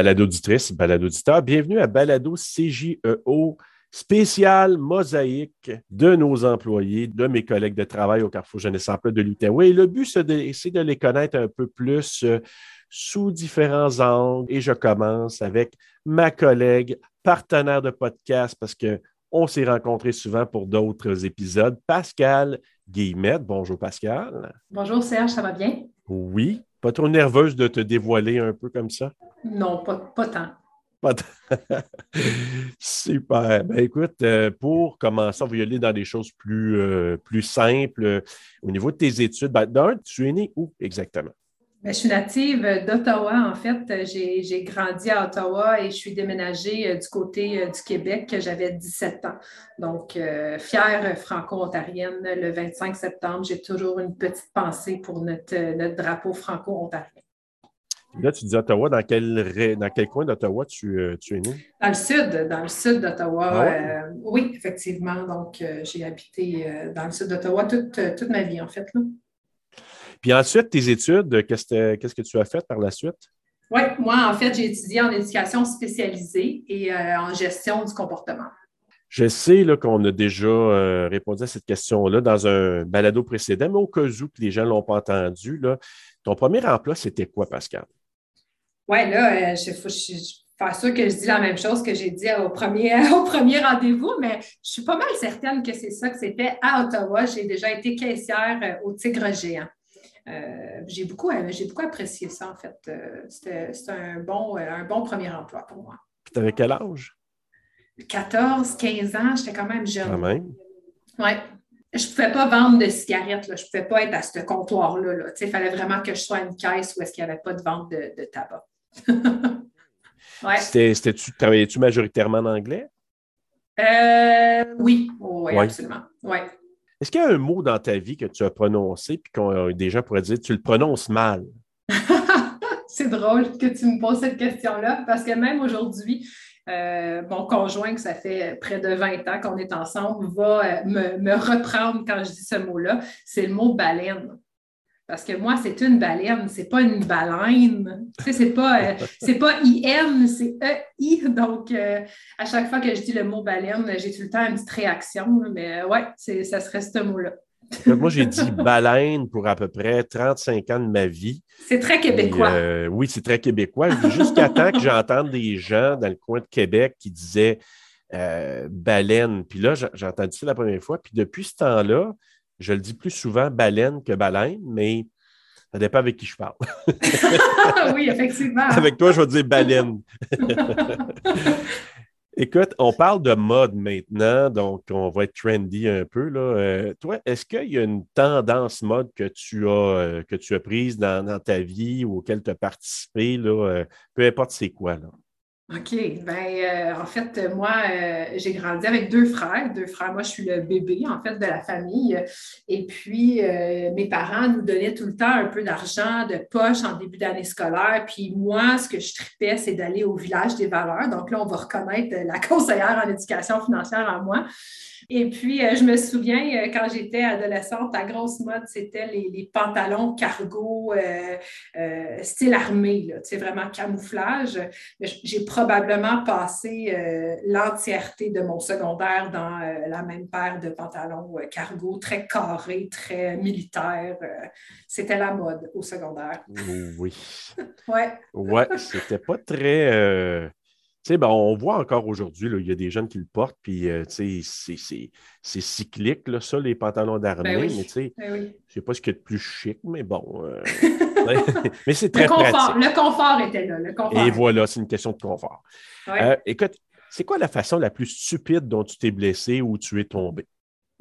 balado-auditrice, balado-auditeur. Bienvenue à Balado CJEO spécial mosaïque de nos employés, de mes collègues de travail au Carrefour Jeunesse Emploi de l'Outaouais. Et le but, c'est d'essayer de les connaître un peu plus euh, sous différents angles. Et je commence avec ma collègue, partenaire de podcast, parce qu'on s'est rencontrés souvent pour d'autres épisodes, Pascal Guillemette. Bonjour, Pascal. Bonjour, Serge, ça va bien? Oui. Pas trop nerveuse de te dévoiler un peu comme ça? Non, pas, pas tant. Super. Ben, écoute, euh, pour commencer, on va y aller dans des choses plus, euh, plus simples. Au niveau de tes études, ben, d'un, tu es né où exactement? Ben, je suis native d'Ottawa. En fait, j'ai grandi à Ottawa et je suis déménagée euh, du côté du Québec. J'avais 17 ans. Donc, fière franco-ontarienne, le 25 septembre, j'ai toujours une petite pensée pour notre, notre drapeau franco-ontarien. Là, tu dis Ottawa, dans quel, dans quel coin d'Ottawa tu, euh, tu, es né? Dans le sud, dans le sud d'Ottawa. Ah euh, oui, effectivement. Donc, euh, j'ai habité dans le sud d'Ottawa toute, toute, ma vie, en fait. Là. Puis ensuite, tes études, qu'est-ce que tu as fait par la suite? Oui, moi, en fait, j'ai étudié en éducation spécialisée et en gestion du comportement. Je sais qu'on a déjà répondu à cette question-là dans un balado précédent, mais au cas où que les gens ne l'ont pas entendu, là, ton premier emploi, c'était quoi, Pascal? Oui, là, euh, je, suis pas sûre que je dis la même chose que j'ai dit au premier, au premier rendez-vous, mais je suis pas mal certaine que c'est ça que c'était à Ottawa. J'ai déjà été caissière euh, au Tigre Géant. Euh, j'ai beaucoup, beaucoup apprécié ça, en fait. C'était un bon, un bon premier emploi pour moi. Puis, tu avais quel âge? 14, 15 ans, j'étais quand même jeune. Quand même. Oui je ne pouvais pas vendre de cigarettes, là. je ne pouvais pas être à ce comptoir-là. Il fallait vraiment que je sois à une caisse où est-ce qu'il n'y avait pas de vente de, tabac. ouais. tu travaillais-tu majoritairement en anglais? Euh, oui. oui, absolument. Ouais. Est-ce qu'il y a un mot dans ta vie que tu as prononcé et que des gens pourraient dire tu le prononces mal? C'est drôle que tu me poses cette question-là parce que même aujourd'hui, euh, mon conjoint, que ça fait près de 20 ans qu'on est ensemble, va euh, me, reprendre quand je dis ce mot-là. C'est le mot baleine. Parce que moi, c'est une baleine, c'est pas une baleine. Tu sais, c'est pas, euh, c'est pas I-N, c'est E-I. Donc, à chaque fois que je dis le mot baleine, j'ai tout le temps une petite réaction. Mais ouais, ça serait ce mot-là. Moi, j'ai dit baleine pour à peu près 35 ans de ma vie. C'est très québécois. Euh, oui, c'est très québécois. Jusqu'à temps que j'entende des gens dans le coin de Québec qui disaient euh, baleine. Puis là, j'ai entendu ça la première fois. Puis depuis ce temps-là, je le dis plus souvent baleine que baleine, mais ça dépend avec qui je parle. oui, effectivement. avec toi, je vais dire baleine. Écoute, on parle de mode maintenant, donc on va être trendy un peu. Là. Euh, toi, est-ce qu'il y a une tendance mode que tu as, euh, que tu as prise dans, ta vie ou auquel tu as participé, là, euh, peu importe c'est quoi? Là? OK. Ben, euh, en fait, moi, euh, j'ai grandi avec deux frères. Deux frères. Moi, je suis le bébé, en fait, de la famille. Et puis, euh, mes parents nous donnaient tout le temps un peu d'argent de poche en début d'année scolaire. Puis, moi, ce que je tripais, c'est d'aller au village des valeurs. Donc, là, on va reconnaître la conseillère en éducation financière en moi. Et puis, euh, je me souviens, euh, quand j'étais adolescente, la grosse mode, c'était les, pantalons cargo euh, style armé, c'est vraiment camouflage. J'ai probablement passé l'entièreté de mon secondaire dans la même paire de pantalons cargo, très carrés, très militaires. c'était la mode au secondaire. Oui. ouais. Ouais, c'était pas très sais, ben, on voit encore aujourd'hui, il y a des jeunes qui le portent, puis euh, c'est cyclique, là, ça, les pantalons d'armée. Ben mais tu sais, ben oui. je sais pas ce qu'il y a de plus chic, mais bon. Euh, mais c'est très le confort, pratique. Le confort était là. Le confort Et voilà, c'est une question de confort. Euh, écoute, c'est quoi la façon la plus stupide dont tu t'es blessé ou tu es tombé?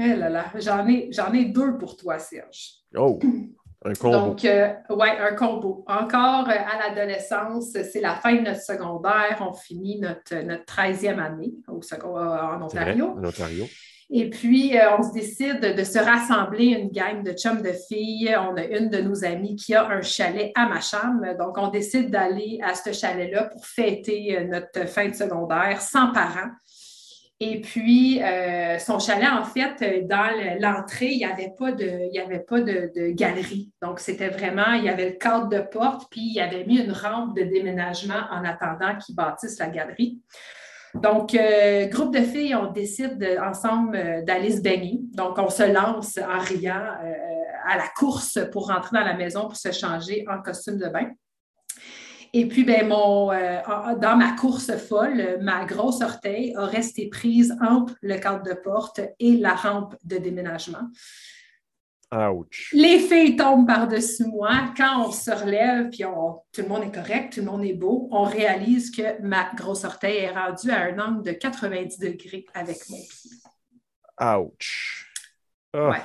Eh là là, j'en ai, ai deux pour toi, Serge. Oh! Un combo. Donc, euh, oui, un combo. Encore euh, à l'adolescence, c'est la fin de notre secondaire. On finit notre, notre 13e année au en Ontario. en Ontario. Et puis, euh, on se décide de se rassembler une gang de chums de filles. On a une de nos amies qui a un chalet à Macham. Donc, on décide d'aller à ce chalet-là pour fêter notre fin de secondaire sans parents. Et puis, euh, son chalet, en fait, dans l'entrée, il n'y avait pas de, il avait pas de, galerie. Donc, c'était vraiment, il y avait le cadre de porte, puis il avait mis une rampe de déménagement en attendant qu'ils bâtissent la galerie. Donc, euh, groupe de filles, on décide ensemble d'aller se baigner. Donc, on se lance en riant à la course pour rentrer dans la maison pour se changer en costume de bain. Et puis, ben, mon, euh, dans ma course folle, ma grosse orteil a resté prise entre le cadre de porte et la rampe de déménagement. Ouch. Les filles tombent par-dessus moi. Quand on se relève, puis tout le monde est correct, tout le monde est beau, on réalise que ma grosse orteil est rendue à un angle de 90 degrés avec mon pied. Ouch. Ah. Ouais.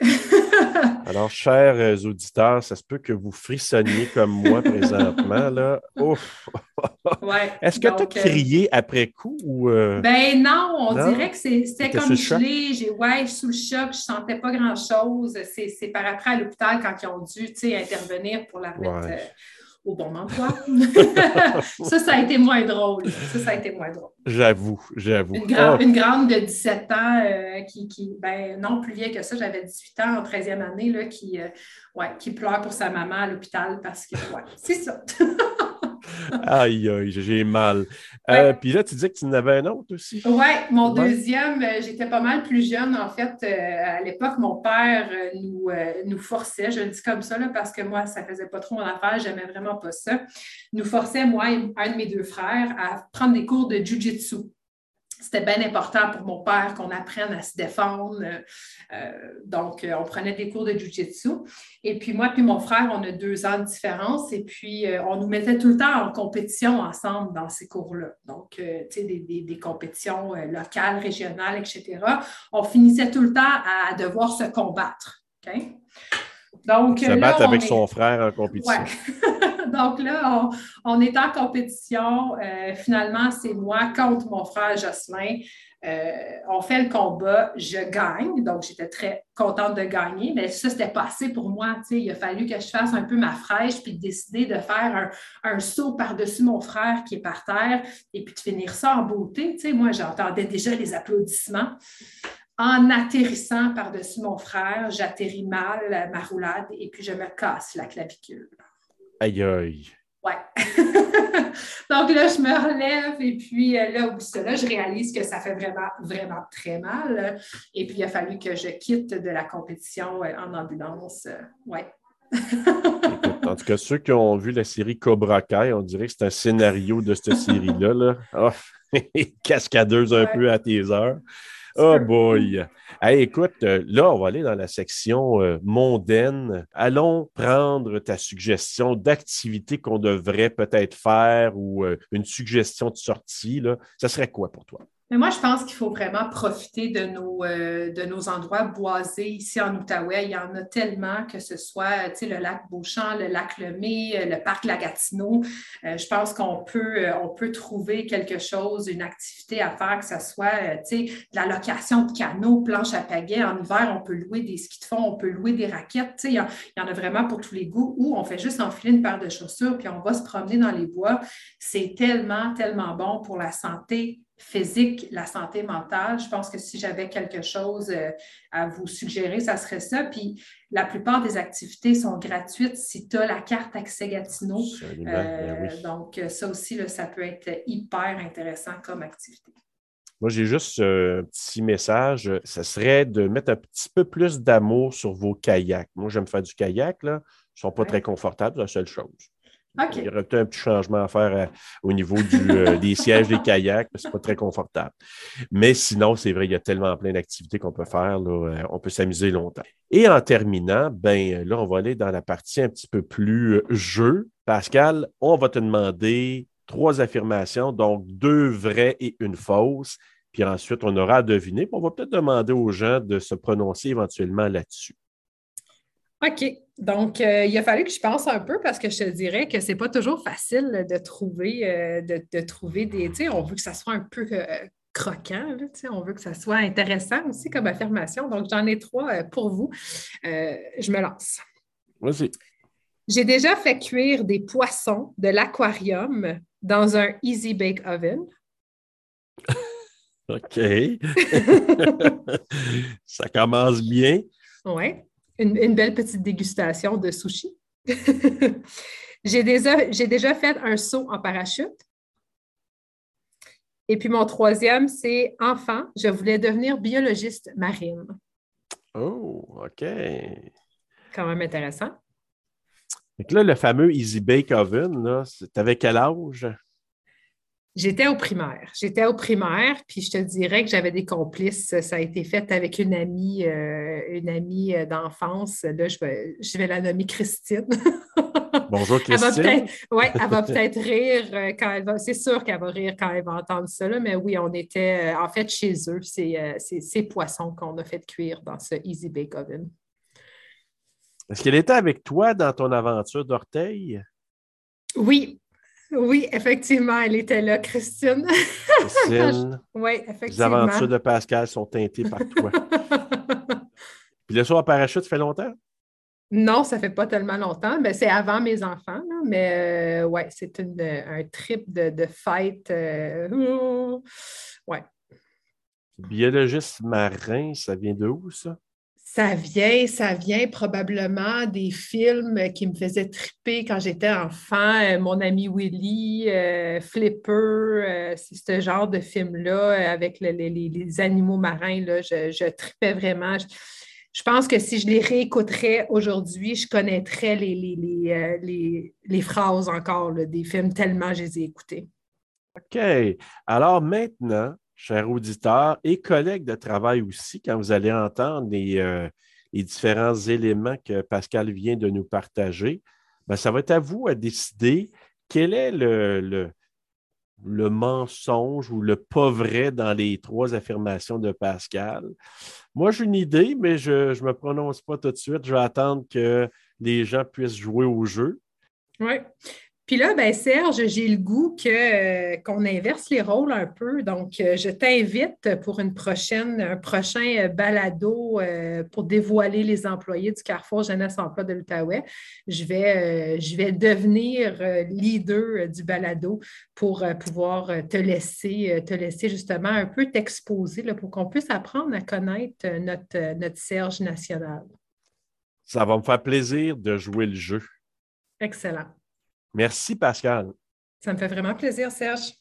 Alors, chers euh, auditeurs, ça se peut que vous frissonniez comme moi présentement. Là. Est-ce que tu as euh, crié après coup? Ou euh? Ben non, on dirait que c'était comme gelé. J'ai ouais, sous le choc, je ne sentais pas grand-chose. C'est par après à l'hôpital quand ils ont dû intervenir pour la mettre au bon emploi. ça, ça a été moins drôle. Ça, ça a été moins drôle. J'avoue, j'avoue. Une, oh. une, grande de 17 ans euh, qui, qui, ben non, plus vieille que ça, j'avais 18 ans en 13e année, là, qui, euh, ouais, qui pleure pour sa maman à l'hôpital parce que, ouais, c'est ça. aïe, aïe, j'ai mal. Euh, puis là, tu disais que tu en avais un autre aussi. Oui, mon deuxième, euh, j'étais pas mal plus jeune. En fait, euh, à l'époque, mon père nous, nous forçait, je le dis comme ça, là, parce que moi, ça faisait pas trop mon affaire, j'aimais vraiment pas ça. Nous forçait, moi et un de mes deux frères, à prendre des cours de Jiu-Jitsu c'était bien important pour mon père qu'on apprenne à se défendre. Euh, donc, euh, on prenait des cours de Jiu-Jitsu. Et puis, moi puis mon frère, on a deux ans de différence. Et puis, euh, on nous mettait tout le temps en compétition ensemble dans ces cours-là. Donc, tu sais, des, compétitions locales, régionales, etc. On finissait tout le temps à devoir se combattre. Donc, se battre avec son frère en compétition. Donc là, on, est en compétition. Euh, finalement, c'est moi contre mon frère Jocelyn. Euh, on fait le combat, je gagne, donc j'étais très contente de gagner, mais ça, c'était pas assez pour moi. Il a fallu que je fasse un peu ma fraîche, puis décider de faire un, saut par-dessus mon frère qui est par terre, et puis de finir ça en beauté. moi, j'entendais déjà les applaudissements. En atterrissant par-dessus mon frère, j'atterris mal ma roulade et puis je me casse la clavicule. Aïe aïe. Ouais. Donc là, je me relève et puis euh, là, là, je réalise que ça fait vraiment, vraiment très mal. Et puis, il a fallu que je quitte de la compétition euh, en ambulance. Euh, ouais. en tout cas, ceux qui ont vu la série Cobra Kai, on dirait que c'est un scénario de cette série-là. Là. Oh, cascadeuse un peu à tes heures. Oh boy! écoute, euh, là, on va aller dans la section euh, mondaine. Allons prendre ta suggestion d'activité qu'on devrait peut-être faire ou euh, une suggestion de sortie. Là. Ça serait quoi pour toi? Mais moi, je pense qu'il faut vraiment profiter de nos, euh, de nos endroits boisés ici en Outaouais. Il y en a tellement, que ce soit le lac Beauchamp, le lac Lemay, euh, le parc Lagatino. Euh, je pense qu'on peut, peut trouver quelque chose, une activité à faire, que ce soit de la location de canaux, planches à pagaie. En hiver, on peut louer des skis de fond, on peut louer des raquettes. Il y, en, il y en a vraiment pour tous les goûts. Ou on fait juste enfiler une paire de chaussures, puis on va se promener dans les bois. C'est tellement, tellement bon pour la santé physique, la santé mentale. Je pense que si j'avais quelque chose euh, à vous suggérer, ça serait ça. Puis la plupart des activités sont gratuites si tu as la carte Accès Gatineau. Ben euh, donc, ça aussi, ça peut être hyper intéressant comme activité. Moi, j'ai juste un petit message. Ça serait de mettre un petit peu plus d'amour sur vos kayaks. Moi, j'aime faire du kayak. Là. Ils ne sont pas très confortables, c'est la seule chose. Il y aurait peut-être un petit changement à faire euh, au niveau euh, des sièges des kayaks, parce que ce n'est pas très confortable. Mais sinon, c'est vrai, il y a tellement plein d'activités qu'on peut faire. Euh, on peut s'amuser longtemps. Et en terminant, ben là, on va aller dans la partie un petit peu plus jeu. Pascal, on va te demander trois affirmations, donc deux vraies et une fausse. Puis ensuite, on aura à deviner. On va peut-être demander aux gens de se prononcer éventuellement là-dessus. OK. Donc, euh, il a fallu que je pense un peu parce que je te dirais que ce n'est pas toujours facile de trouver, euh, de, trouver des. Tu sais, on veut que ça soit un peu euh, croquant, on veut que ça soit intéressant aussi comme affirmation. Donc, j'en ai trois pour vous. je me lance. Vas-y. J'ai déjà fait cuire des poissons de l'aquarium dans un Easy Bake Oven. OK. Ça commence bien. Oui. Une, belle petite dégustation de sushi. j'ai déjà, déjà fait un saut en parachute. Et puis mon troisième, c'est enfant, je voulais devenir biologiste marine. Oh, OK. Quand même intéressant. Donc là, le fameux Easy Bake Oven, tu avais quel âge? J'étais au primaire. J'étais au primaire, puis je te dirais que j'avais des complices. Ça a été fait avec une amie, euh, une amie euh, d'enfance. Là, je vais, je vais la nommer Christine. Bonjour Christine. Oui, elle va peut-être rire euh, quand elle va. C'est sûr qu'elle va rire quand elle va entendre ça, mais oui, on était en fait chez eux. C'est ces poissons qu'on a fait cuire dans ce Easy Bake Oven. Est-ce qu'elle était avec toi dans ton aventure d'orteil? Oui, oui, effectivement, elle était là, Christine. Christine. oui, effectivement. Les aventures de Pascal sont teintées par toi. Puis le saut en parachute, ça fait longtemps? Non, ça fait pas tellement longtemps, mais c'est avant mes enfants. mais euh, ouais, c'est un trip de, de fête. Euh, ouais. Biologiste marin, ça vient de où, ça? Ça vient, ça vient probablement des films qui me faisaient triper quand j'étais enfant. Euh, mon ami Willy, euh, Flipper, euh, c'est ce genre de film-là avec les, animaux marins. Là, je, je tripais vraiment. Je, pense que si je les réécouterais aujourd'hui, je connaîtrais les, les, phrases encore des films tellement je les ai écoutés. OK. Alors maintenant, chers auditeurs et collègues de travail aussi, quand vous allez entendre les, euh, différents éléments que Pascal vient de nous partager, ben, ça va être à vous à décider quel est le, le, mensonge ou le pas vrai dans les trois affirmations de Pascal. Moi, j'ai une idée, mais je ne me prononce pas tout de suite. Je vais attendre que les gens puissent jouer au jeu. Oui. Puis là, ben Serge, j'ai le goût que, euh, qu'on inverse les rôles un peu. Donc, euh, je t'invite pour une prochaine, un prochain euh, balado pour dévoiler les employés du Carrefour Jeunesse Emploi de l'Outaouais. Je vais, je vais devenir leader du balado pour pouvoir te laisser, te laisser justement un peu t'exposer pour qu'on puisse apprendre à connaître notre, notre Serge national. Ça va me faire plaisir de jouer le jeu. Excellent. Merci, Pascal. Ça me fait vraiment plaisir, Serge.